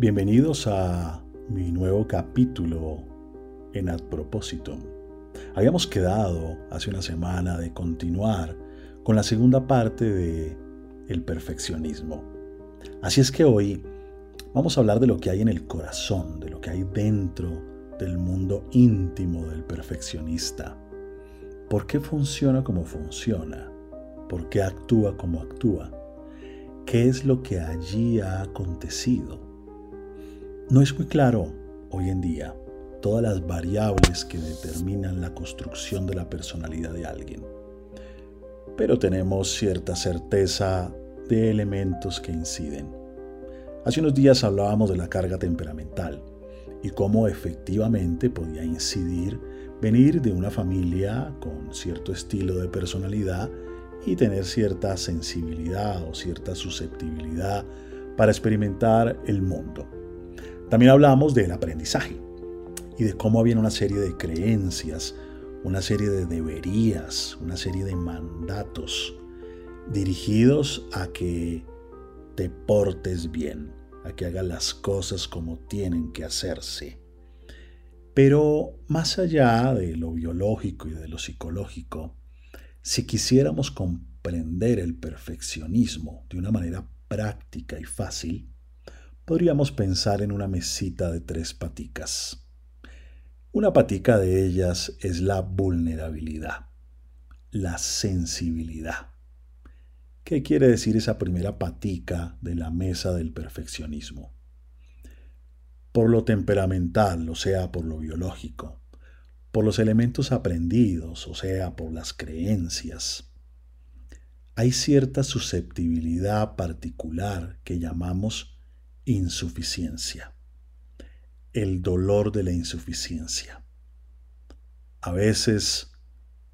Bienvenidos a mi nuevo capítulo en Ad Propósito. Habíamos quedado hace una semana de continuar con la segunda parte de el perfeccionismo. Así es que hoy vamos a hablar de lo que hay en el corazón, de lo que hay dentro del mundo íntimo del perfeccionista. ¿Por qué funciona como funciona? ¿Por qué actúa como actúa? ¿Qué es lo que allí ha acontecido? No es muy claro hoy en día todas las variables que determinan la construcción de la personalidad de alguien, pero tenemos cierta certeza de elementos que inciden. Hace unos días hablábamos de la carga temperamental y cómo efectivamente podía incidir venir de una familia con cierto estilo de personalidad y tener cierta sensibilidad o cierta susceptibilidad para experimentar el mundo. También hablamos del aprendizaje y de cómo había una serie de creencias, una serie de deberías, una serie de mandatos dirigidos a que te portes bien, a que hagas las cosas como tienen que hacerse. Pero más allá de lo biológico y de lo psicológico, si quisiéramos comprender el perfeccionismo de una manera práctica y fácil, podríamos pensar en una mesita de tres paticas. Una patica de ellas es la vulnerabilidad, la sensibilidad. ¿Qué quiere decir esa primera patica de la mesa del perfeccionismo? Por lo temperamental, o sea, por lo biológico, por los elementos aprendidos, o sea, por las creencias, hay cierta susceptibilidad particular que llamamos insuficiencia. El dolor de la insuficiencia. A veces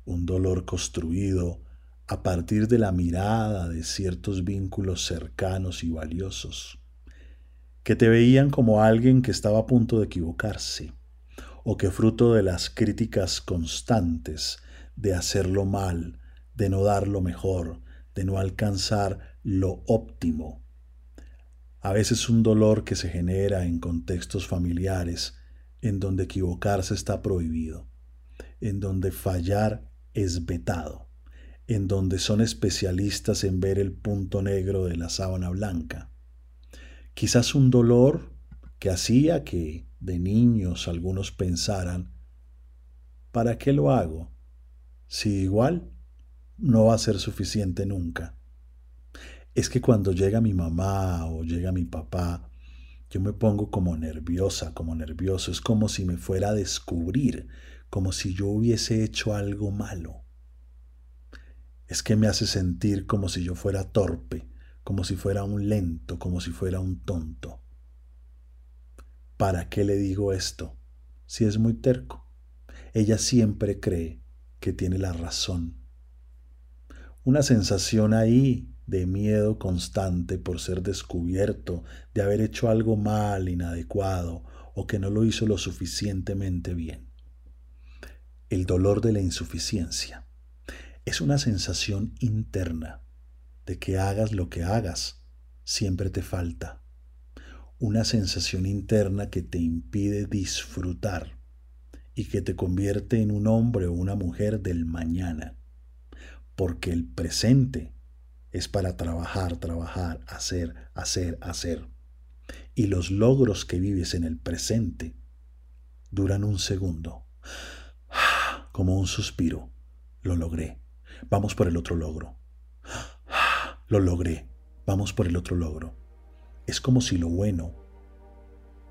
un dolor construido a partir de la mirada de ciertos vínculos cercanos y valiosos, que te veían como alguien que estaba a punto de equivocarse, o que fruto de las críticas constantes de hacerlo mal, de no dar lo mejor, de no alcanzar lo óptimo, a veces un dolor que se genera en contextos familiares en donde equivocarse está prohibido, en donde fallar es vetado, en donde son especialistas en ver el punto negro de la sábana blanca. Quizás un dolor que hacía que de niños algunos pensaran, ¿para qué lo hago? Si igual no va a ser suficiente nunca es que cuando llega mi mamá o llega mi papá, yo me pongo como nerviosa, como nervioso. Es como si me fuera a descubrir, como si yo hubiese hecho algo malo. Es que me hace sentir como si yo fuera torpe, como si fuera un lento, como si fuera un tonto. ¿Para qué le digo esto? Si es muy terco. Ella siempre cree que tiene la razón. Una sensación ahí de miedo constante por ser descubierto, de haber hecho algo mal, inadecuado o que no lo hizo lo suficientemente bien. El dolor de la insuficiencia es una sensación interna de que hagas lo que hagas, siempre te falta. Una sensación interna que te impide disfrutar y que te convierte en un hombre o una mujer del mañana, porque el presente es para trabajar, trabajar, hacer, hacer, hacer. Y los logros que vives en el presente duran un segundo. Como un suspiro. Lo logré. Vamos por el otro logro. Lo logré. Vamos por el otro logro. Es como si lo bueno,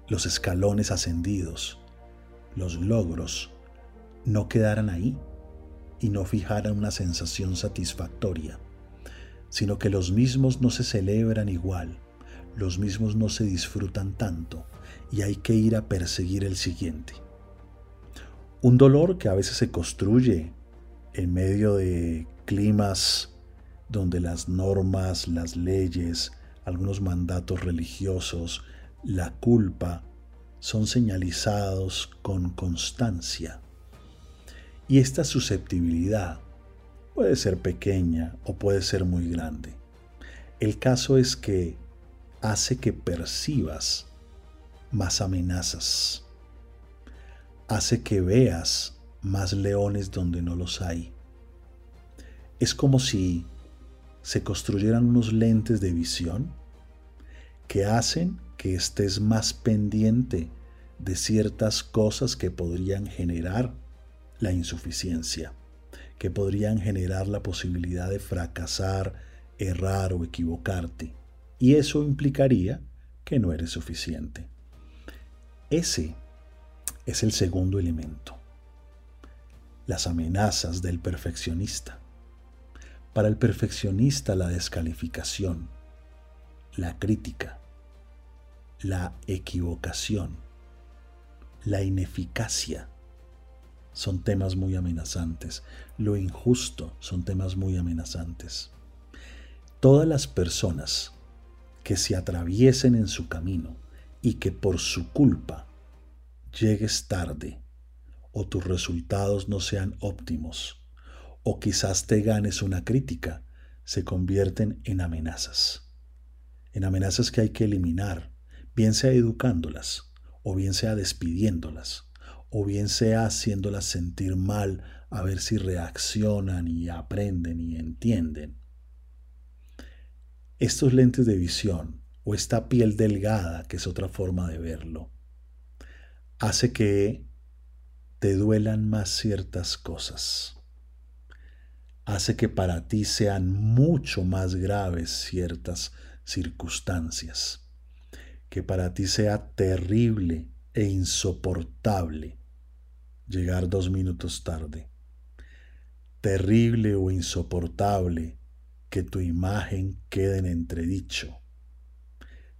los escalones ascendidos, los logros, no quedaran ahí y no fijaran una sensación satisfactoria sino que los mismos no se celebran igual, los mismos no se disfrutan tanto y hay que ir a perseguir el siguiente. Un dolor que a veces se construye en medio de climas donde las normas, las leyes, algunos mandatos religiosos, la culpa, son señalizados con constancia. Y esta susceptibilidad Puede ser pequeña o puede ser muy grande. El caso es que hace que percibas más amenazas. Hace que veas más leones donde no los hay. Es como si se construyeran unos lentes de visión que hacen que estés más pendiente de ciertas cosas que podrían generar la insuficiencia, que podrían generar la posibilidad de fracasar, errar o equivocarte. Y eso implicaría que no eres suficiente. Ese es el segundo elemento. Las amenazas del perfeccionista. Para el perfeccionista la descalificación, la crítica, la equivocación, la ineficacia son temas muy amenazantes. Lo injusto son temas muy amenazantes. Todas las personas que se atraviesen en su camino y que por su culpa llegues tarde o tus resultados no sean óptimos o quizás te ganes una crítica, se convierten en amenazas. En amenazas que hay que eliminar, bien sea educándolas o bien sea despidiéndolas o bien sea haciéndolas sentir mal a ver si reaccionan y aprenden y entienden. Estos lentes de visión o esta piel delgada, que es otra forma de verlo, hace que te duelan más ciertas cosas. Hace que para ti sean mucho más graves ciertas circunstancias. Que para ti sea terrible e insoportable llegar dos minutos tarde. Terrible o insoportable que tu imagen quede en entredicho.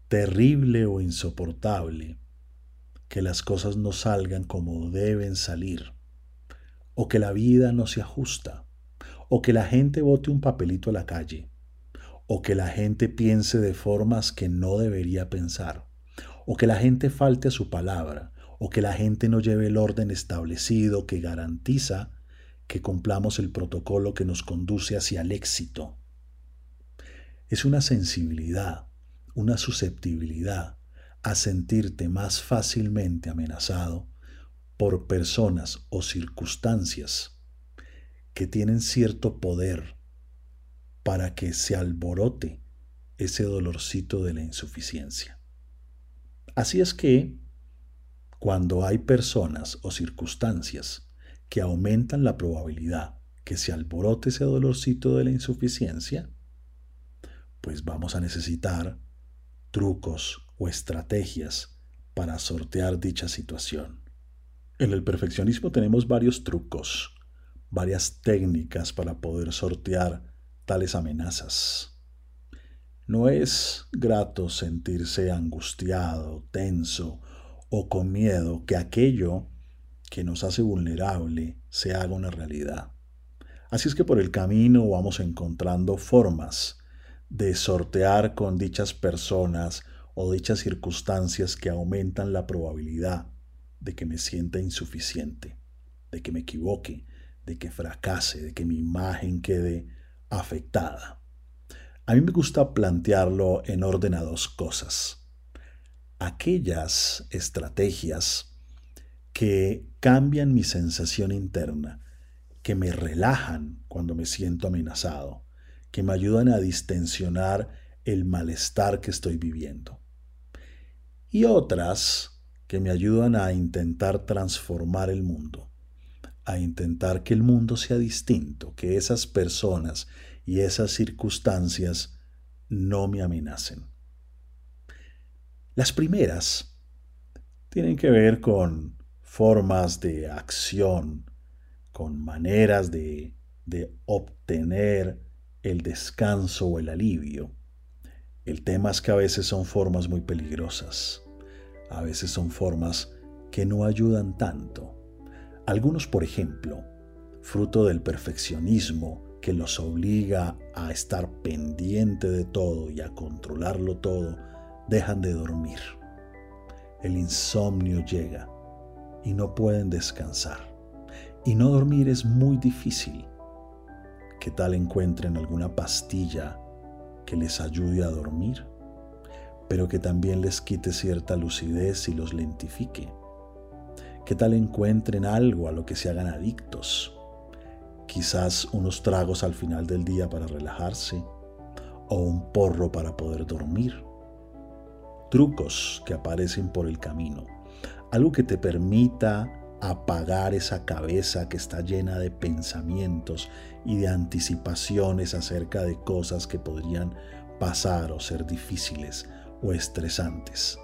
Terrible o insoportable que las cosas no salgan como deben salir, o que la vida no se ajusta, o que la gente bote un papelito a la calle, o que la gente piense de formas que no debería pensar, o que la gente falte a su palabra, o que la gente no lleve el orden establecido que garantiza que cumplamos el protocolo que nos conduce hacia el éxito. Es una sensibilidad, una susceptibilidad a sentirte más fácilmente amenazado por personas o circunstancias que tienen cierto poder para que se alborote ese dolorcito de la insuficiencia. Así es que cuando hay personas o circunstancias que aumentan la probabilidad que se alborote ese dolorcito de la insuficiencia, pues vamos a necesitar trucos o estrategias para sortear dicha situación. En el perfeccionismo tenemos varios trucos, varias técnicas para poder sortear tales amenazas. No es grato sentirse angustiado, tenso o con miedo que aquello que nos hace vulnerable se haga una realidad. Así es que por el camino vamos encontrando formas de sortear con dichas personas o dichas circunstancias que aumentan la probabilidad de que me sienta insuficiente, de que me equivoque, de que fracase, de que mi imagen quede afectada. A mí me gusta plantearlo en orden a dos cosas aquellas estrategias que cambian mi sensación interna, que me relajan cuando me siento amenazado, que me ayudan a distensionar el malestar que estoy viviendo. Y otras que me ayudan a intentar transformar el mundo, a intentar que el mundo sea distinto, que esas personas y esas circunstancias no me amenacen. Las primeras tienen que ver con formas de acción, con maneras de, obtener el descanso o el alivio. El tema es que a veces son formas muy peligrosas, a veces son formas que no ayudan tanto. Algunos, por ejemplo, fruto del perfeccionismo que los obliga a estar pendiente de todo y a controlarlo todo, dejan de dormir. El insomnio llega y no pueden descansar. Y no dormir es muy difícil. ¿Qué tal encuentren alguna pastilla que les ayude a dormir? pero que también les quite cierta lucidez y los lentifique. ¿Qué tal encuentren algo a lo que se hagan adictos? Quizás unos tragos al final del día para relajarse o un porro para poder dormir. Trucos que aparecen por el camino. Algo que te permita apagar esa cabeza que está llena de pensamientos y de anticipaciones acerca de cosas que podrían pasar o ser difíciles o estresantes.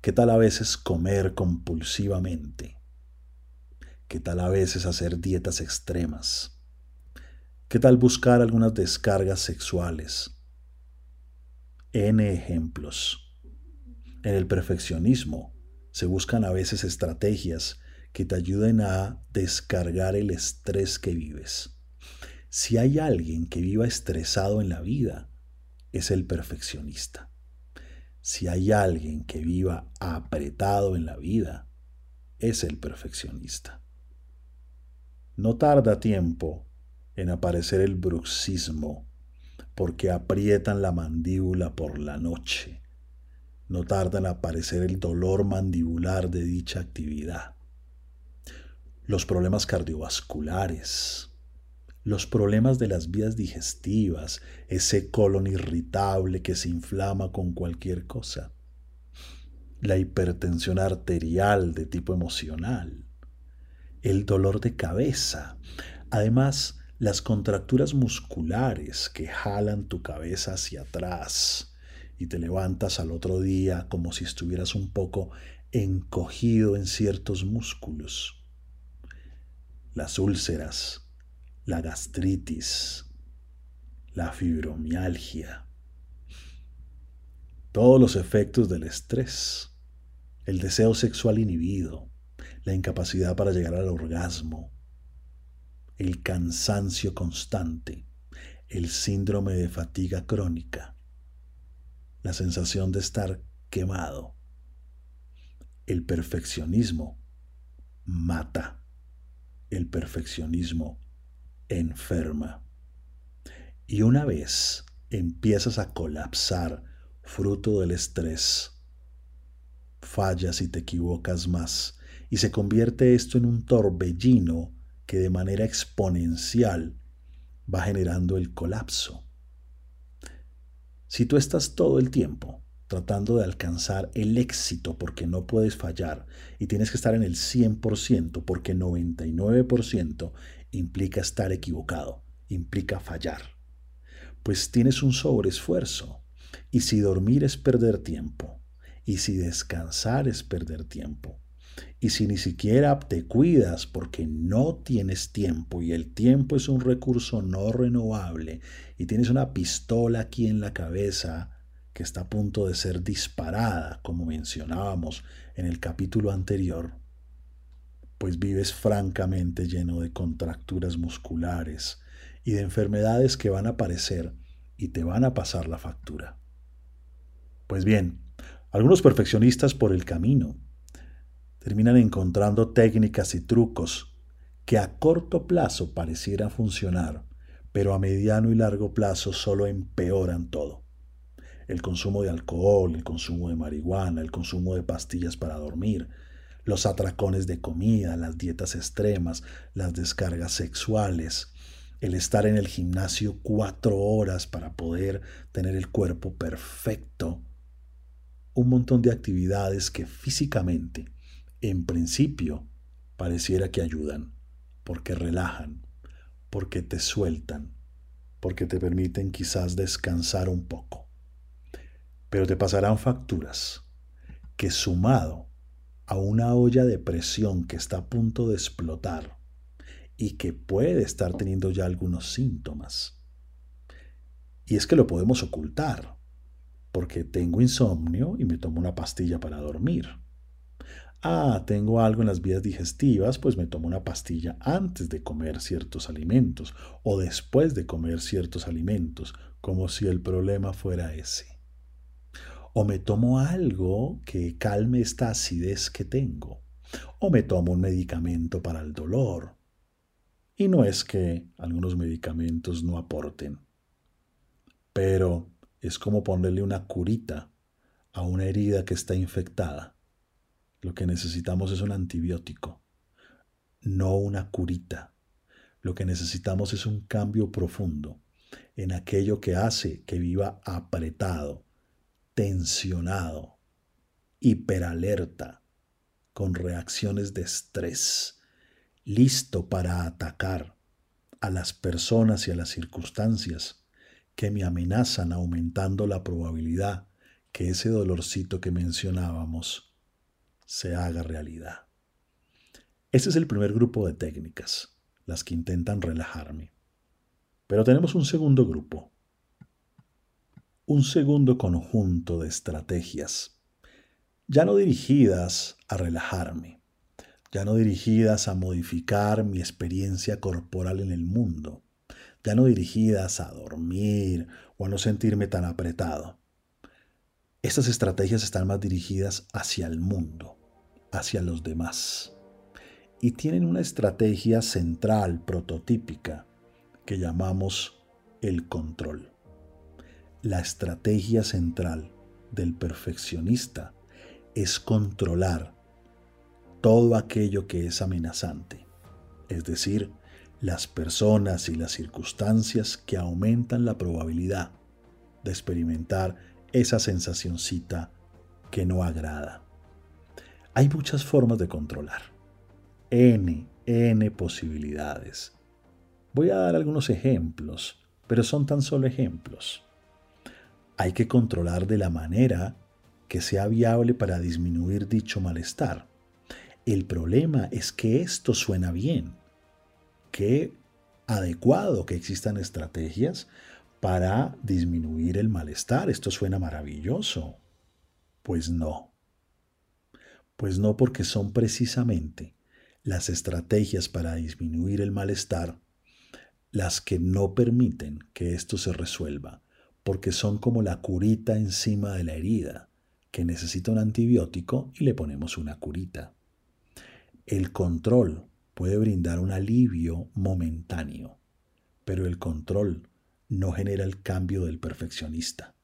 ¿Qué tal a veces comer compulsivamente? ¿Qué tal a veces hacer dietas extremas? ¿Qué tal buscar algunas descargas sexuales? N ejemplos. En el perfeccionismo se buscan a veces estrategias que te ayuden a descargar el estrés que vives. Si hay alguien que viva estresado en la vida, es el perfeccionista. Si hay alguien que viva apretado en la vida, es el perfeccionista. No tarda tiempo en aparecer el bruxismo porque aprietan la mandíbula por la noche. No tarda en aparecer el dolor mandibular de dicha actividad. Los problemas cardiovasculares, los problemas de las vías digestivas, ese colon irritable que se inflama con cualquier cosa, la hipertensión arterial de tipo emocional, el dolor de cabeza. Además, las contracturas musculares que jalan tu cabeza hacia atrás y te levantas al otro día como si estuvieras un poco encogido en ciertos músculos. Las úlceras, la gastritis, la fibromialgia, todos los efectos del estrés, el deseo sexual inhibido, la incapacidad para llegar al orgasmo, el cansancio constante, el síndrome de fatiga crónica, la sensación de estar quemado. El perfeccionismo mata. El perfeccionismo enferma. Y una vez empiezas a colapsar fruto del estrés, fallas y te equivocas más y se convierte esto en un torbellino que de manera exponencial va generando el colapso. Si tú estás todo el tiempo tratando de alcanzar el éxito porque no puedes fallar y tienes que estar en el 100% porque 99% implica estar equivocado, implica fallar, pues tienes un sobreesfuerzo y si dormir es perder tiempo y si descansar es perder tiempo y si ni siquiera te cuidas porque no tienes tiempo y el tiempo es un recurso no renovable y tienes una pistola aquí en la cabeza que está a punto de ser disparada, como mencionábamos en el capítulo anterior, pues vives francamente lleno de contracturas musculares y de enfermedades que van a aparecer y te van a pasar la factura. Pues bien, algunos perfeccionistas por el camino terminan encontrando técnicas y trucos que a corto plazo parecieran funcionar, pero a mediano y largo plazo solo empeoran todo. El consumo de alcohol, el consumo de marihuana, el consumo de pastillas para dormir, los atracones de comida, las dietas extremas, las descargas sexuales, el estar en el gimnasio cuatro horas para poder tener el cuerpo perfecto, un montón de actividades que físicamente en principio pareciera que ayudan, porque relajan, porque te sueltan, porque te permiten quizás descansar un poco. Pero te pasarán facturas que sumado a una olla de presión que está a punto de explotar y que puede estar teniendo ya algunos síntomas. Y es que lo podemos ocultar, porque tengo insomnio y me tomo una pastilla para dormir ah, tengo algo en las vías digestivas, pues me tomo una pastilla antes de comer ciertos alimentos o después de comer ciertos alimentos, como si el problema fuera ese. O me tomo algo que calme esta acidez que tengo. O me tomo un medicamento para el dolor. Y no es que algunos medicamentos no aporten. Pero es como ponerle una curita a una herida que está infectada. Lo que necesitamos es un antibiótico, no una curita. Lo que necesitamos es un cambio profundo en aquello que hace que viva apretado, tensionado, hiperalerta, con reacciones de estrés, listo para atacar a las personas y a las circunstancias que me amenazan aumentando la probabilidad que ese dolorcito que mencionábamos se haga realidad. Ese es el primer grupo de técnicas, las que intentan relajarme. Pero tenemos un segundo grupo, un segundo conjunto de estrategias, ya no dirigidas a relajarme, ya no dirigidas a modificar mi experiencia corporal en el mundo, ya no dirigidas a dormir o a no sentirme tan apretado. Estas estrategias están más dirigidas hacia el mundo, hacia los demás, y tienen una estrategia central, prototípica, que llamamos el control. La estrategia central del perfeccionista es controlar todo aquello que es amenazante, es decir, las personas y las circunstancias que aumentan la probabilidad de experimentar esa sensacioncita que no agrada. Hay muchas formas de controlar. N, N posibilidades. Voy a dar algunos ejemplos, pero son tan solo ejemplos. Hay que controlar de la manera que sea viable para disminuir dicho malestar. El problema es que esto suena bien qué adecuado que existan estrategias para disminuir el malestar. Esto suena maravilloso. Pues no. Pues no porque son precisamente las estrategias para disminuir el malestar las que no permiten que esto se resuelva, porque son como la curita encima de la herida, que necesita un antibiótico y le ponemos una curita. El control puede brindar un alivio momentáneo, pero el control no genera el cambio del perfeccionista,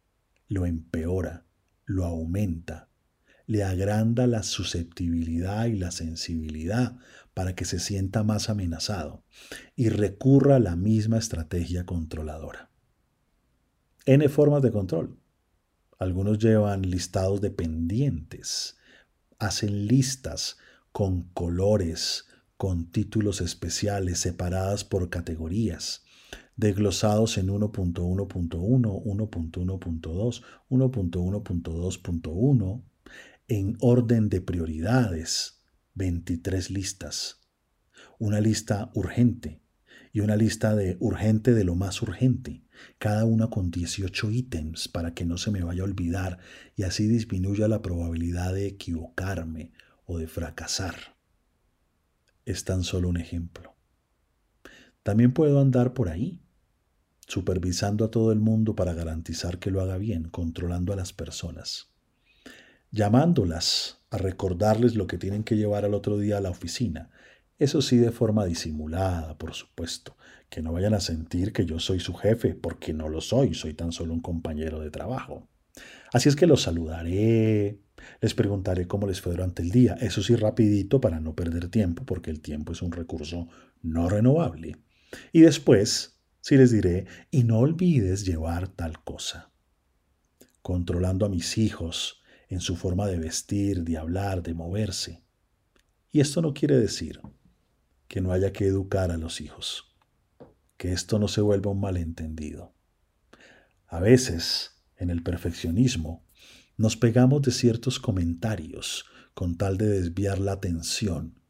lo empeora, lo aumenta, le agranda la susceptibilidad y la sensibilidad para que se sienta más amenazado y recurra a la misma estrategia controladora. N formas de control. Algunos llevan listados de pendientes, hacen listas con colores, con títulos especiales separadas por categorías, desglosados en 1.1.1, 1.1.2, 1.1.2.1, en orden de prioridades, 23 listas. Una lista urgente y una lista de urgente de lo más urgente, cada una con 18 ítems para que no se me vaya a olvidar y así disminuya la probabilidad de equivocarme o de fracasar es tan solo un ejemplo. También puedo andar por ahí, supervisando a todo el mundo para garantizar que lo haga bien, controlando a las personas, llamándolas a recordarles lo que tienen que llevar al otro día a la oficina, eso sí de forma disimulada, por supuesto, que no vayan a sentir que yo soy su jefe, porque no lo soy, soy tan solo un compañero de trabajo. Así es que los saludaré, les preguntaré cómo les fue durante el día, eso sí rapidito para no perder tiempo, porque el tiempo es un recurso no renovable. Y después, sí les diré, y no olvides llevar tal cosa. Controlando a mis hijos en su forma de vestir, de hablar, de moverse. Y esto no quiere decir que no haya que educar a los hijos, que esto no se vuelva un malentendido. A veces, en el perfeccionismo, nos pegamos de ciertos comentarios con tal de desviar la atención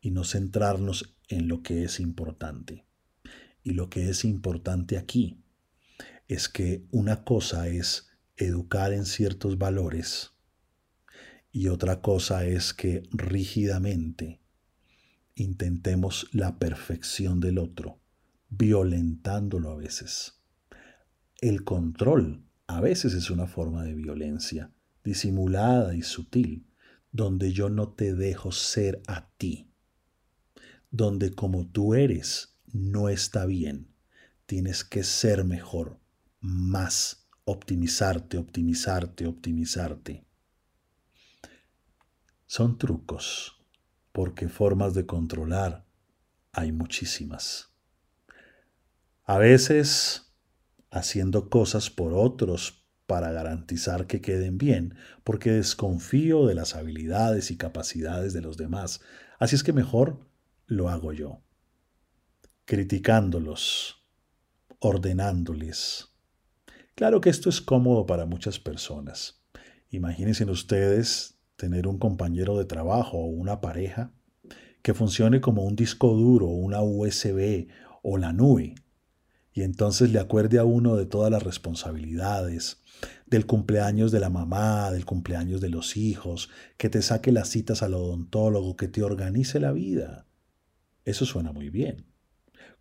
y no centrarnos en lo que es importante. Y lo que es importante aquí es que una cosa es educar en ciertos valores y otra cosa es que rígidamente intentemos la perfección del otro, violentándolo a veces. El control a veces es una forma de violencia disimulada y sutil, donde yo no te dejo ser a ti, donde como tú eres no está bien, tienes que ser mejor, más optimizarte, optimizarte, optimizarte. Son trucos, porque formas de controlar hay muchísimas. A veces haciendo cosas por otros para garantizar que queden bien, porque desconfío de las habilidades y capacidades de los demás, así es que mejor lo hago yo, criticándolos, ordenándoles. Claro que esto es cómodo para muchas personas. Imagínense ustedes tener un compañero de trabajo o una pareja que funcione como un disco duro, una USB o la nube, y entonces le acuerde a uno de todas las responsabilidades, del cumpleaños de la mamá, del cumpleaños de los hijos, que te saque las citas al odontólogo, que te organice la vida. Eso suena muy bien,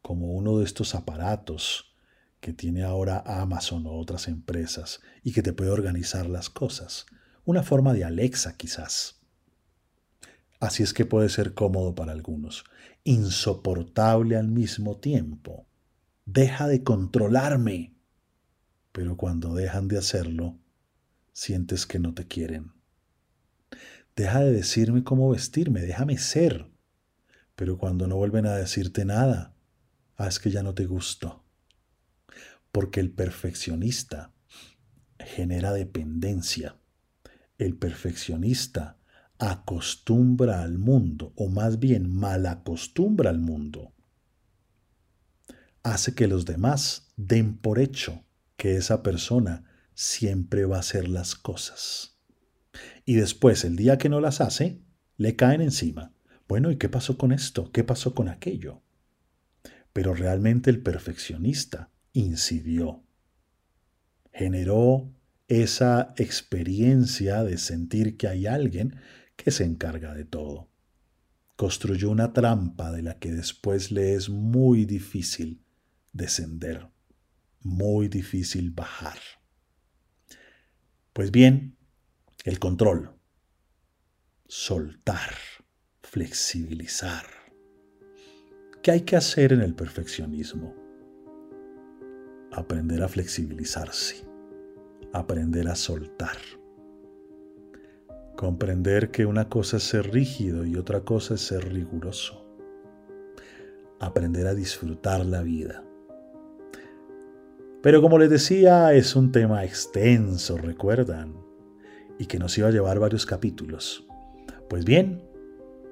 como uno de estos aparatos que tiene ahora Amazon o otras empresas y que te puede organizar las cosas una forma de Alexa quizás. Así es que puede ser cómodo para algunos, insoportable al mismo tiempo. Deja de controlarme. Pero cuando dejan de hacerlo, sientes que no te quieren. Deja de decirme cómo vestirme, déjame ser. Pero cuando no vuelven a decirte nada, ah, es que ya no te gusto. Porque el perfeccionista genera dependencia el perfeccionista acostumbra al mundo, o más bien mal acostumbra al mundo, hace que los demás den por hecho que esa persona siempre va a hacer las cosas. Y después, el día que no las hace, le caen encima. Bueno, ¿y qué pasó con esto? ¿Qué pasó con aquello? Pero realmente el perfeccionista incidió, generó esa experiencia de sentir que hay alguien que se encarga de todo. Construyó una trampa de la que después le es muy difícil descender, muy difícil bajar. Pues bien, el control, soltar, flexibilizar. ¿Qué hay que hacer en el perfeccionismo? Aprender a flexibilizarse aprender a soltar. Comprender que una cosa es ser rígido y otra cosa es ser riguroso. Aprender a disfrutar la vida. Pero como les decía, es un tema extenso, recuerdan, y que nos iba a llevar varios capítulos. Pues bien,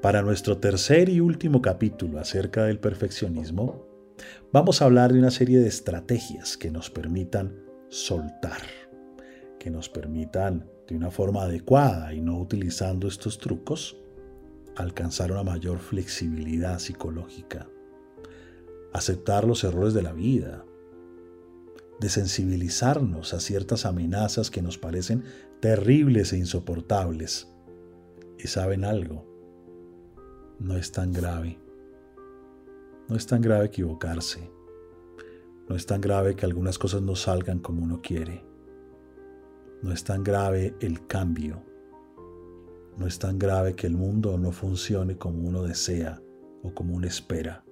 para nuestro tercer y último capítulo acerca del perfeccionismo, vamos a hablar de una serie de estrategias que nos permitan soltar que nos permitan de una forma adecuada y no utilizando estos trucos, alcanzar una mayor flexibilidad psicológica, aceptar los errores de la vida, desensibilizarnos a ciertas amenazas que nos parecen terribles e insoportables. Y saben algo, no es tan grave. No es tan grave equivocarse. No es tan grave que algunas cosas no salgan como uno quiere. No es tan grave el cambio. No es tan grave que el mundo no funcione como uno desea o como uno espera.